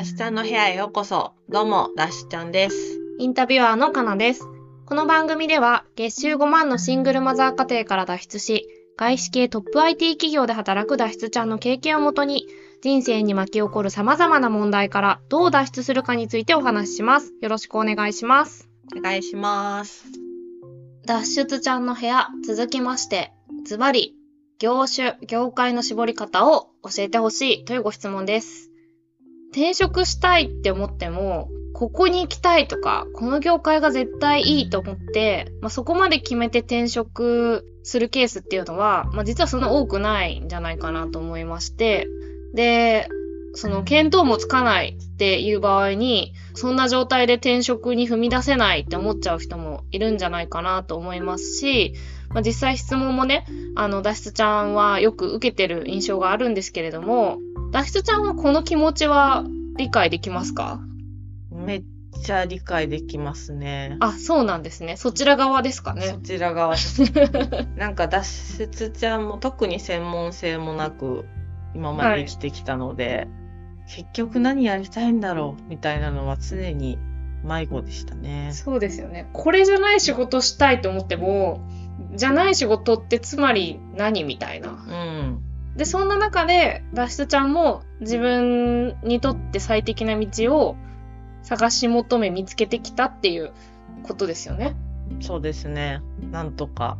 ダッシュちゃんの部屋へようこそ。どうも、ダッシュちゃんです。インタビュアーのかなです。この番組では月収5万のシングルマザー家庭から脱出し、外資系トップ IT 企業で働く脱出ちゃんの経験をもとに、人生に巻き起こる様々な問題からどう脱出するかについてお話しします。よろしくお願いします。お願いします。脱出ちゃんの部屋、続きまして、ズバリ、業種、業界の絞り方を教えてほしいというご質問です。転職したいって思っても、ここに行きたいとか、この業界が絶対いいと思って、まあ、そこまで決めて転職するケースっていうのは、まあ、実はそんな多くないんじゃないかなと思いまして、で、その見当もつかないっていう場合に、そんな状態で転職に踏み出せないって思っちゃう人もいるんじゃないかなと思いますし、まあ、実際質問もね、あの、脱出ちゃんはよく受けてる印象があるんですけれども、脱出ちゃんはこの気持ちは理解できますか？めっちゃ理解できますね。あ、そうなんですね。そちら側ですかそね。ちら側です。なんか脱出ちゃんも特に専門性もなく今まで生きてきたので、結局何やりたいんだろうみたいなのは常に迷子でしたね。そうですよね。これじゃない仕事したいと思っても、じゃない仕事ってつまり何みたいな。うん。で、そんな中で、脱出ちゃんも自分にとって最適な道を探し求め見つけてきたっていうことですよね。そうですね。なんとか。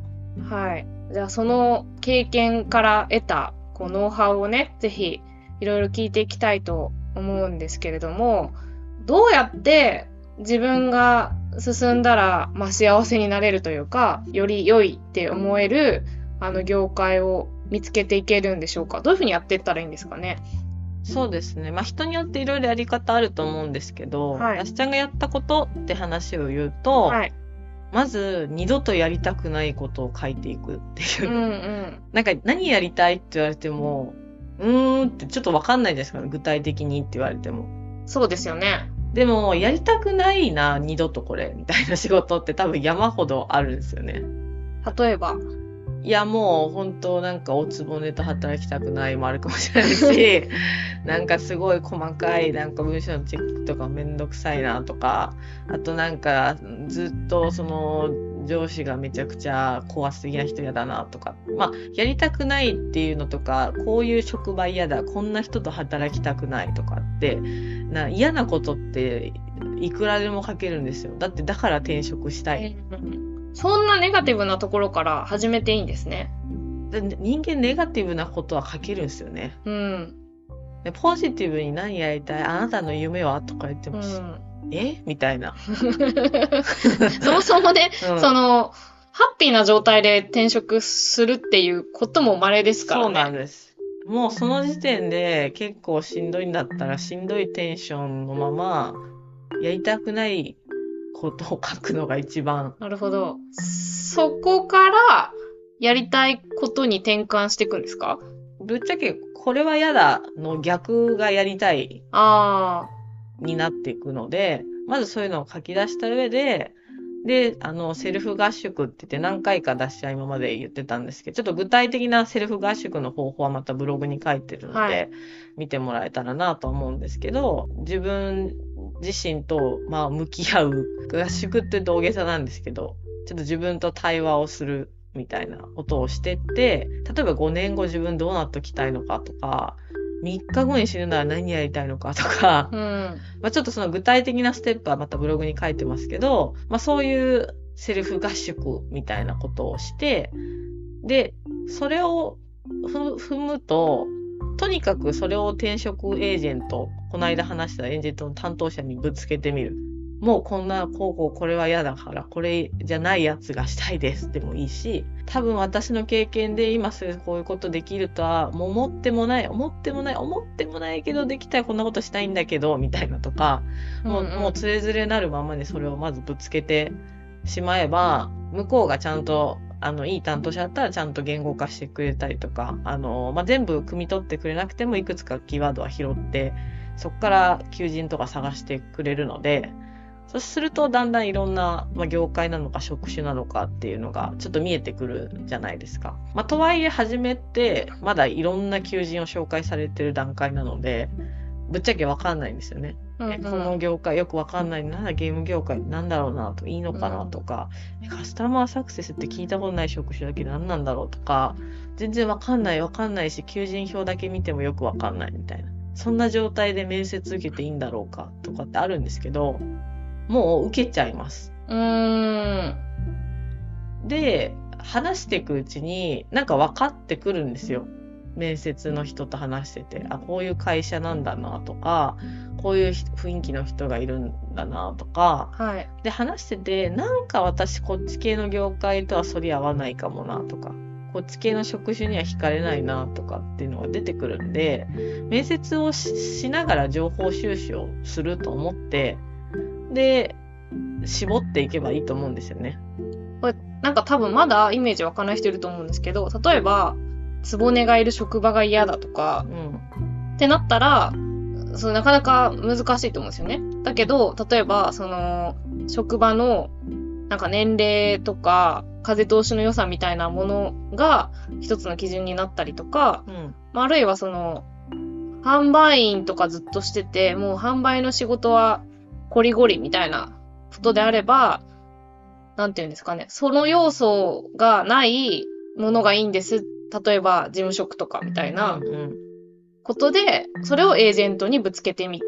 はい。じゃあその経験から得たこうノウハウをね、ぜひいろいろ聞いていきたいと思うんですけれども、どうやって自分が進んだら、まあ、幸せになれるというか、より良いって思えるあの業界を見つけていけるんでしょうか？どういうふうにやっていったらいいんですかね？そうですね。まあ人によっていろいろやり方あると思うんですけど、はいやしちゃんがやったことって話を言うと、はい。まず二度とやりたくないことを書いていくっていうう。んうん。なんか何やりたいって言われても、うーんってちょっとわかんないですから、具体的にって言われても。そうですよね。でも、やりたくないな、二度とこれ、みたいな仕事って多分山ほどあるんですよね。例えば？いや、もう本当なんかおつぼねと働きたくないもあるかもしれないし、なんかすごい細かいなんか文章のチェックとかめんどくさいなとか、あとなんかずっとその上司がめちゃくちゃ怖すぎな人嫌だなとか、まあやりたくないっていうのとか、こういう職場嫌だ、こんな人と働きたくないとかって、な嫌なことっていくらでも書けるんですよ。だってだから転職したい。そんなネガティブなところから始めていいんですね。で人間ネガティブなことは書けるんですよね。うん。でポジティブに何やりたいあなたの夢はとか言っても、うん。え？みたいな。そもそもね、うんその、ハッピーな状態で転職するっていうことも稀ですからね。そうなんです。もうその時点で結構しんどいんだったらしんどいテンションのままやりたくないことを書くのが一番。なるほど。そこから、やりたいことに転換していくんですか？ぶっちゃけこれは嫌だの逆がやりたいあになっていくので、まずそういうのを書き出した上で、で、あの、セルフ合宿って言って何回か出しちゃ今まで言ってたんですけど、ちょっと具体的なセルフ合宿の方法はまたブログに書いてるので、はい見てもらえたらなと思うんですけど、自分自身と、まあ、向き合う、合宿って大げさなんですけど、ちょっと自分と対話をするみたいなことをしてって、例えば5年後自分どうなっときたいのかとか、3日後に死ぬなら何やりたいのかとかあ、、うん。まあ、ちょっとその具体的なステップはまたブログに書いてますけど、まあ、そういうセルフ合宿みたいなことをして、で、それをふ踏むと、とにかくそれを転職エージェント、この間話したエージェントの担当者にぶつけてみる。もうこんな、こうこうこれは嫌だから、これじゃないやつがしたいですでもいいし、多分私の経験で今すぐこういうことできるとは、もう思ってもない、思ってもない、思ってもないけど、できたらこんなことしたいんだけど、みたいなとか、もう、もうつれづれなるままにそれをまずぶつけてしまえば、向こうがちゃんと、あの、いい担当者だったらちゃんと言語化してくれたりとか、あの、まあ、全部汲み取ってくれなくてもいくつかキーワードは拾って、そこから求人とか探してくれるので、そうするとだんだんいろんな、まあ、業界なのか職種なのかっていうのがちょっと見えてくるじゃないですか。まあ、とはいえ初めってまだいろんな求人を紹介されてる段階なので、ぶっちゃけわかんないんですよね。うんえこの業界よくわかんない。なゲーム業界なんだろうなといいのかなとか、えカスタマーサクセスって聞いたことない職種だけど何なんだろうとか全然わかんないわかんないし求人票だけ見てもよくわかんないみたいなそんな状態で面接受けていいんだろうかとかってあるんですけどもう受けちゃいます。うーん。で話していくうちになんか分かってくるんですよ。面接の人と話してて、あ、こういう会社なんだなとか、こういう雰囲気の人がいるんだなとか、はい。で話してて、なんか私こっち系の業界とはそり合わないかもなとか、こっち系の職種には惹かれないなとかっていうのが出てくるんで、面接をししながら情報収集をすると思って、で、絞っていけばいいと思うんですよね。なんか多分まだイメージ湧かない人いると思うんですけど、例えば、つぼねがいる職場が嫌だとかう、ん。ってなったら、そのなかなか難しいと思うんですよね。だけど、例えば、その、職場の、なんか年齢とか、風通しの良さみたいなものが一つの基準になったりとか、うん。まあ、あるいはその、販売員とかずっとしてて、もう販売の仕事はコリゴリみたいなことであれば、なんていうんですかね、その要素がないものがいいんです。例えば事務職とかみたいなことで、それをエージェントにぶつけてみて、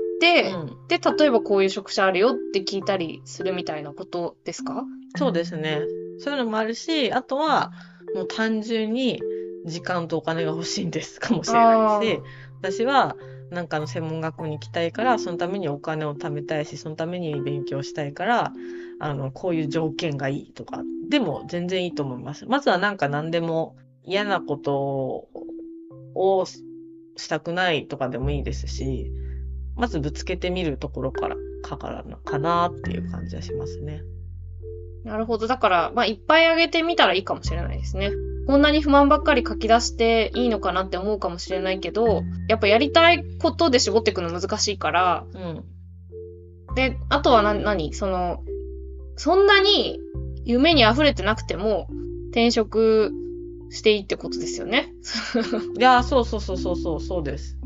うんで、例えばこういう職種あるよって聞いたりするみたいなことですか？そうですね。そういうのもあるし、あとは、もう単純に時間とお金が欲しいんですかもしれないし、私はなんかの専門学校に行きたいから、そのためにお金を貯めたいし、そのために勉強したいから、あの、こういう条件がいいとか、でも全然いいと思います。まずはなんか何でも嫌なことをしたくないとかでもいいですし、まずぶつけてみるところから、かからなかなっていう感じはしますね。なるほど。だから、まあ、いっぱいあげてみたらいいかもしれないですね。こんなに不満ばっかり書き出していいのかなって思うかもしれないけど、やっぱやりたいことで絞っていくの難しいから、うん。で、あとはな、何？その、そんなに夢に溢れてなくても、転職していいってことですよね。いやー、そうそうそうそうそう、そうです。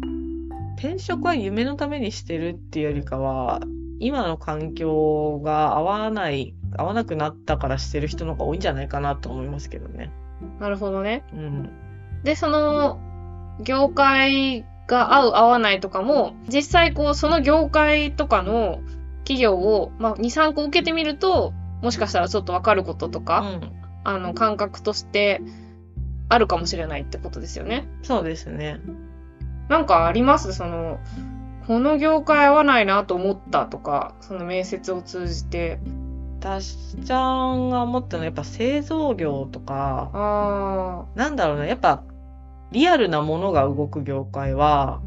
転職は夢のためにしてるっていうよりかは、今の環境が合わない、合わなくなったからしてる人の方が多いんじゃないかなと思いますけどね。なるほどね。うん。で、その、業界が合う合わないとかも、実際こう、その業界とかの企業を、まあ、2、3個受けてみると、もしかしたらちょっとわかることとか、うん。あの、感覚としてあるかもしれないってことですよね。そうですね。なんかあります？その、この業界合わないなと思ったとか、その面接を通じて。私ちゃんが思ったのはやっぱ製造業とか、あなんだろうな、やっぱリアルなものが動く業界は、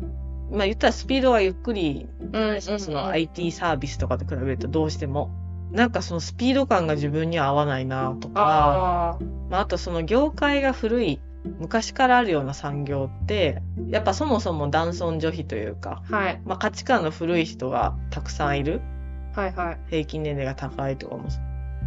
まあ言ったらスピードがゆっくりあ、うん、うん、その IT サービスとかと比べるとどうしても。なんかそのスピード感が自分には合わないなとか、ああ、まあ、あとその業界が古い、昔からあるような産業って、やっぱそもそも男尊女卑というか、はい、まあ、価値観の古い人がたくさんいる。はい、はい。平均年齢が高いとかも。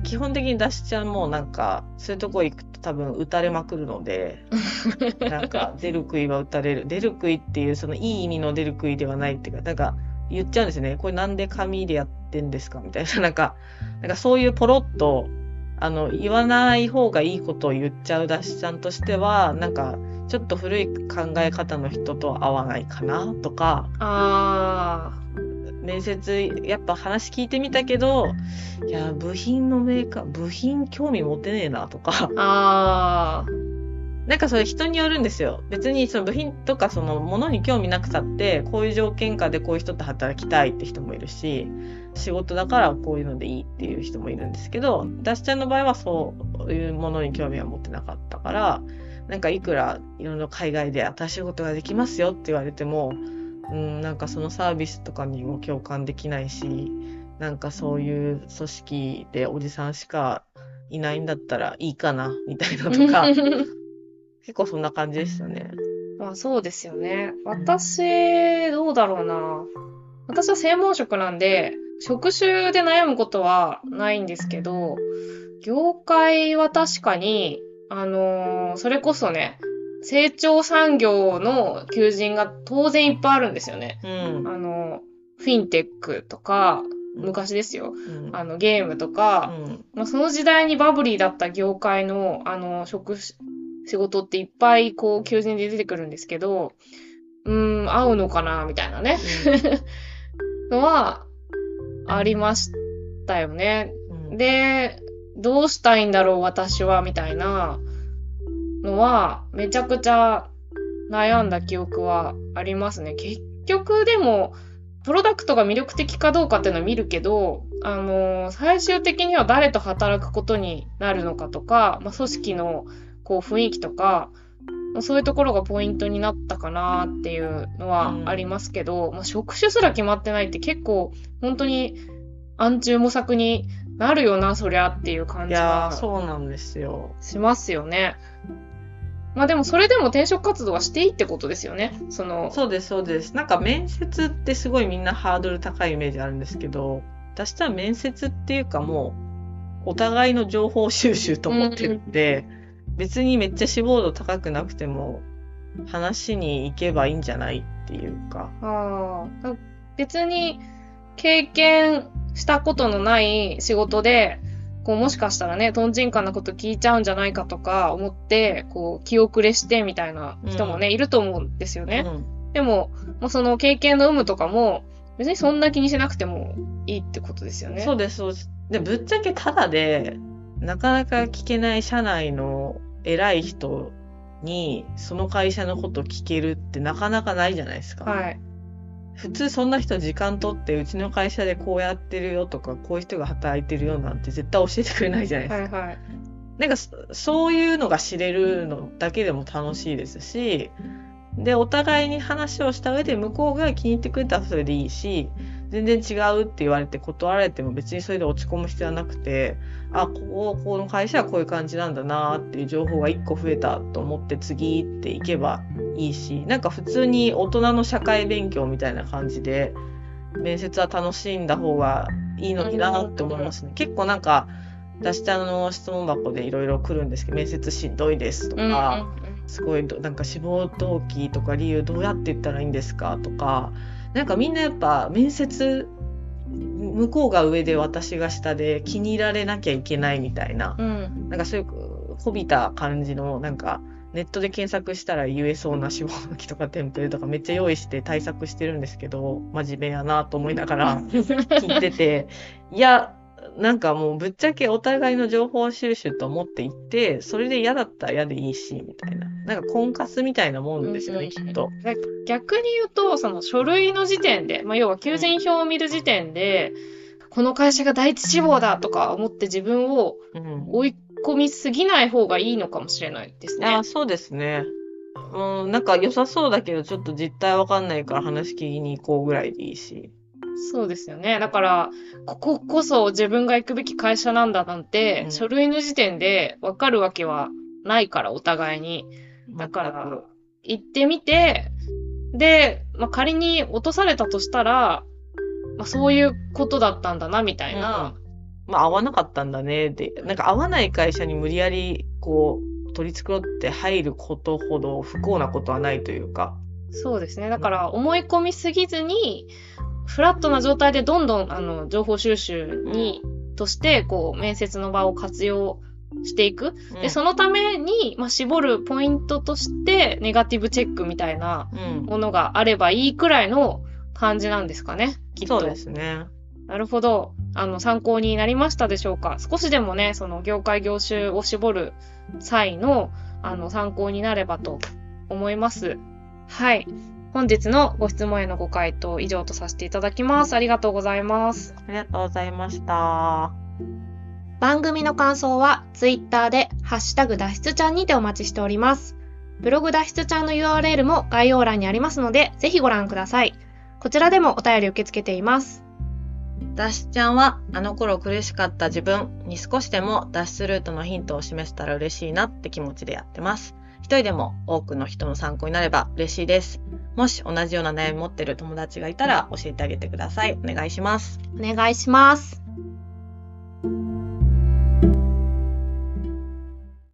基本的にダシちゃんもなんか、そういうとこ行くと多分撃たれまくるので、なんか出る杭は撃たれる。出る杭っていうそのいい意味の出る杭ではないっていうか、なんか言っちゃうんですよね。これなんで紙でやってんですかみたいな。なんか、なんかそういうポロッと、あの、言わない方がいいことを言っちゃうダシちゃんとしては、なんか、ちょっと古い考え方の人とは合わないかなとか、あ面接、やっぱ話聞いてみたけど、いや、部品のメーカー、部品興味持てねえなとか、あ、あなんかそれ人によるんですよ。別にその部品とかそのものに興味なくたって、こういう条件下でこういう人と働きたいって人もいるし、仕事だからこういうのでいいっていう人もいるんですけど、ダシちゃんの場合はそういうものに興味は持ってなかったから、なんかいくらいろいろ海外で新しいことができますよって言われても、うん、なんかそのサービスとかにも共感できないし、なんかそういう組織でおじさんしかいないんだったらいいかな、みたいなあ。とか、結構そんな感じでしたね。まあそうですよね。私、どうだろうな。私は専門職なんで、職種で悩むことはないんですけど、業界は確かに、あのーそれこそね、成長産業の求人が当然いっぱいあるんですよね。うん。あの、フィンテックとか、昔ですよ。うん。あの、ゲームとか、うんまあ、その時代にバブリーだった業界の、あの、職種、仕事っていっぱい、こう、求人で出てくるんですけど、うーん、合うのかな、みたいなね、のは、ありましたよね。うんで、どうしたいんだろう、私は、みたいなのは、めちゃくちゃ悩んだ記憶はありますね。結局、でも、プロダクトが魅力的かどうかっていうのは見るけど、あのー最終的には誰と働くことになるのかとか、まあ、組織のこう雰囲気とか、まあそういうところがポイントになったかなっていうのはありますけど、まあ、職種すら決まってないって結構本当に暗中模索になるよな、そりゃっていう感じいやー、はそうなんですよ。しますよね。まあでもそれでも転職活動はしていいってことですよね。その、そうです、そうです。なんか面接ってすごいみんなハードル高いイメージあるんですけど、私は面接っていうかもう、お互いの情報収集と思ってるんで、別にめっちゃ志望度高くなくても、話に行けばいいんじゃないっていうか。ああ、別に経験したことのない仕事で、こうもしかしたらね、とんちんかなこと聞いちゃうんじゃないかとか思って、こう気遅れしてみたいな人もね、いると思うんですよね。うんでも、もうその経験の有無とかも、別にそんな気にしなくてもいいってことですよね。そうです、そうです。で、ぶっちゃけただで、なかなか聞けない社内の偉い人に、その会社のこと聞けるってなかなかないじゃないですか。はい。普通そんな人時間取って、うちの会社でこうやってるよとか、こういう人が働いてるよなんて絶対教えてくれないじゃないですか。はいはい。なんかそ、そういうのが知れるのだけでも楽しいですし、で、お互いに話をした上で向こうが気に入ってくれたらそれでいいし、全然違うって言われて断られても別にそれで落ち込む必要はなくて、あ、ここ、この会社はこういう感じなんだなっていう情報が一個増えたと思って次っていけばいいし、なんか普通に大人の社会勉強みたいな感じで、面接は楽しんだ方がいいのになって思いますね。結構なんか、私あの質問箱でいろいろ来るんですけど、面接しんどいですとか、すごいどなんか志望動機とか理由どうやって言ったらいいんですかとか、なんかみんなやっぱ面接、向こうが上で私が下で気に入られなきゃいけないみたいな、うん。うん。なんかそういうこびた感じの、なんかネットで検索したら言えそうな志望動機とかテンプレとかめっちゃ用意して対策してるんですけど、真面目やなと思いながら聞いてて、いや、なんかもうぶっちゃけお互いの情報収集と思っていって、それで嫌だったら嫌でいいし、みたいな。なんか婚活みたいなもんですよね、きっと。で逆に言うと、その書類の時点で、まあ、要は求人票を見る時点で、この会社が第一志望だとか思って自分をうん。追い込みすぎない方がいいのかもしれないですね。あ、そうですね。うん、なんか良さそうだけど、ちょっと実態わかんないから話聞きに行こうぐらいでいいし。そうですよね。だから、こここそ自分が行くべき会社なんだなんて、うん書類の時点でわかるわけはないから、お互いに。だから、行ってみて、で、まあ、仮に落とされたとしたら、まあ、そういうことだったんだな、みたいな。まあ合わなかったんだねで、なんか合わない会社に無理やりこう取り繕って入ることほど不幸なことはないというか。そうですね。だから、思い込みすぎずに、フラットな状態でどんどん、あの、情報収集に、として、こう、面接の場を活用していく。で、そのために、まあ、絞るポイントとして、ネガティブチェックみたいなうん、ものがあればいいくらいの感じなんですかね。きっと。そうですね。なるほど。あの、参考になりましたでしょうか少しでもね、その業界業種を絞る際の、あの、参考になればと思います。はい。本日のご質問へのご回答以上とさせていただきます。ありがとうございます。ありがとうございました。番組の感想は、ツイッターで、ハッシュタグ脱出ちゃんにてお待ちしております。ブログ脱出ちゃんの URL も概要欄にありますので、ぜひご覧ください。こちらでもお便り受け付けています。ダッシュちゃんはあの頃苦しかった自分に少しでも脱出ルートのヒントを示せたら嬉しいなって気持ちでやってます。一人でも多くの人の参考になれば嬉しいです。もし同じような悩み持ってる友達がいたら教えてあげてください。お願いします。お願いします。